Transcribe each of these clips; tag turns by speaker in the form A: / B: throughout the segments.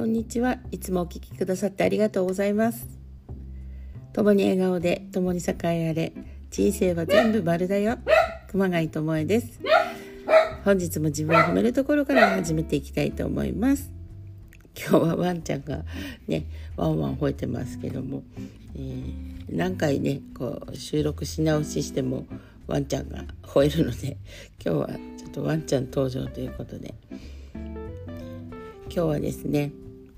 A: こんにちは。いつもお聞きくださってありがとうございます。共に笑顔で共に栄えあれ人生は全部丸だよ。熊谷智恵です。本日も自分を褒めるところから始めていきたいと思います。今日はワンちゃんがねワンワン吠えてますけども、えー、何回ねこう収録し直ししてもワンちゃんが吠えるので今日はちょっとワンちゃん登場ということで今日はですね、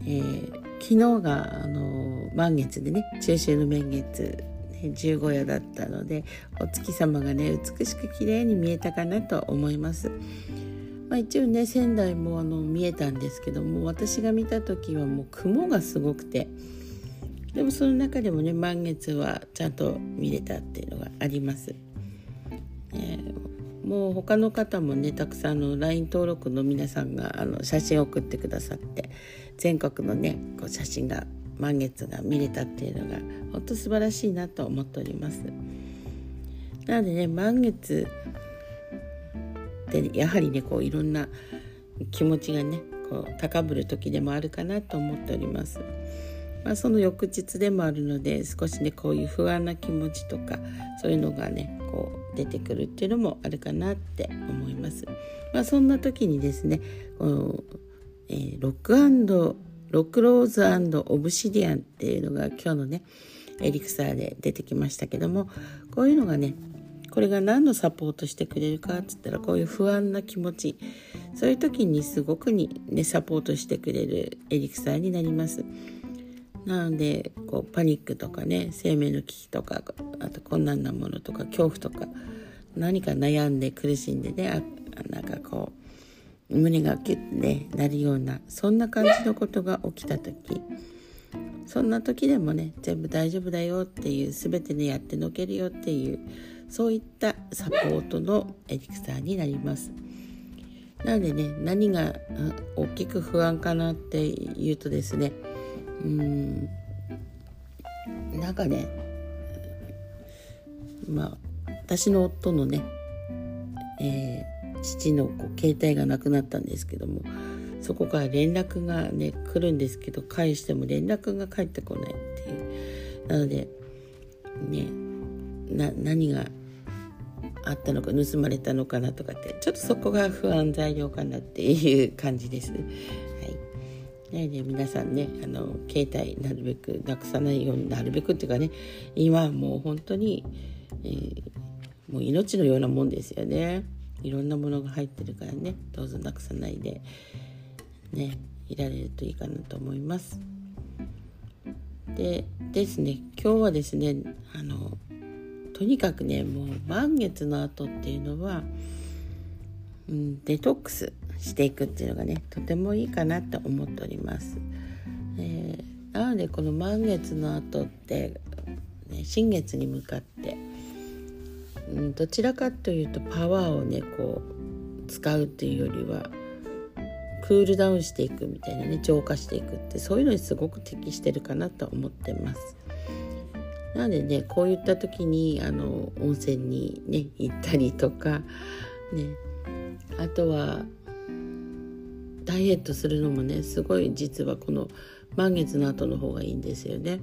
A: えー、昨日があの満月でね中秋の名月十五夜だったのでお月様がね美しく綺麗に見えたかなと思います。まあ、一応ね仙台もあの見えたんですけども私が見た時はもう雲がすごくてでもその中でもね満月はちゃんと見れたっていうのがあります。えー、もう他の方もねたくさんの LINE 登録の皆さんがあの写真を送ってくださって全国のねこう写真が満月が見れたっていうのが本当素晴らしいなと思っております。なのでね満月でやはりねこういろんな気持ちがねこう高ぶる時でもあるかなと思っております。まあ、その翌日でもあるので少しねこういう不安な気持ちとかそういうのがねこう出てくるっていうのもあるかなって思います。まあ、そんな時にですねこの、えー、ロックロックローズオブシディアンっていうのが今日のねエリクサーで出てきましたけどもこういうのがねこれが何のサポートしてくれるかっつったらこういう不安な気持ちそういう時にすごくにねサポートしてくれるエリクサーになります。なのでこうパニックとかね生命の危機とかあと困難なものとか恐怖とか何か悩んで苦しんでねあなんかこう胸がキュッて、ね、なるようなそんな感じのことが起きた時そんな時でもね全部大丈夫だよっていう全てねやってのけるよっていうそういったサポートのエリクサーになります。なのでね何が大きく不安かなっていうとですねうんなんかねまあ私の夫のね、え父のこう携帯がなくなったんですけどもそこから連絡がね来るんですけど返しても連絡が返ってこないっていうなのでね何があったのか盗まれたのかなとかってちょっとそこが不安材料かなっていう感じです。はいなので皆さんねあの携帯なるべくなくさないようになるべくっていうかね今はもう本当に、えー、もう命のようなもんですよね。いろんなものが入ってるからねどうぞなくさないでねいられるといいかなと思います。でですね今日はですねあのとにかくねもう満月の後っていうのは、デトックスしていくっていうのがねとてもいいかなと思っております。えー、なのでこの満月の後って、ね、新月に向かってうん、どちらかというとパワーをねこう使うっていうよりはクールダウンしていくみたいなね浄化していくってそういうのにすごく適してるかなと思ってます。なのでねこういった時にあの温泉にね行ったりとかねあとはダイエットするのもねすごい実はこの満月の後の方がいいんですよね。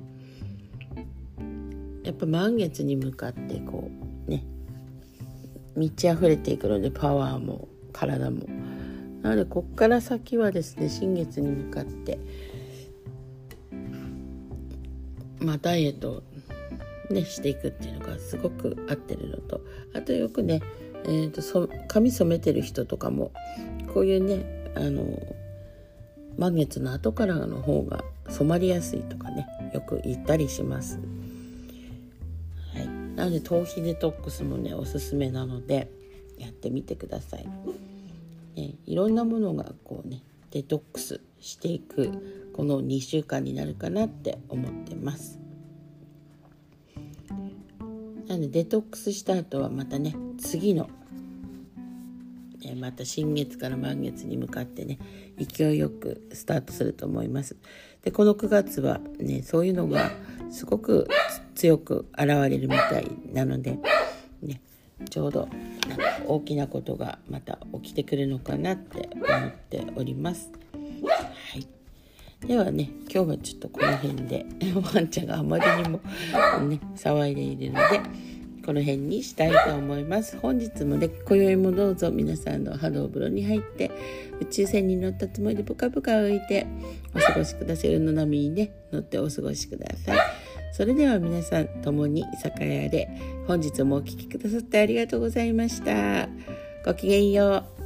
A: やっぱ満月に向かってこうね満ち溢れていくのでパワーも体も。なのでこっから先はですね新月に向かってまあダイエットねしていくっていうのがすごく合ってるのとあとよくね、えーと、髪染めてる人とかもこういうねあの満月の後からの方が染まりやすいとかねよく言ったりします。はいなので頭皮デトックスもねおすすめなのでやってみてください。ね、いろんなものがこうねデトックスしていくこの2週間になるかなって思ってます。なのでデトックスした後はまたね次のまた新月から満月に向かってね勢いよくスタートすると思います。でこの9月はねそういうのがすごく強く現れるみたいなので、ね、ちょうどなんか大きなことがまた起きてくるのかなって思っております。ではね今日はちょっとこの辺で ワンちゃんがあまりにもね騒いでいるのでこの辺にしたいと思います。本日もね今宵もどうぞ皆さんの波動風呂に入って宇宙船に乗ったつもりでぷかぷか浮いてお過ごしください。の波にね乗ってお過ごしください。それでは皆さん共に酒屋で本日もお聴きくださってありがとうございました。ごきげんよう。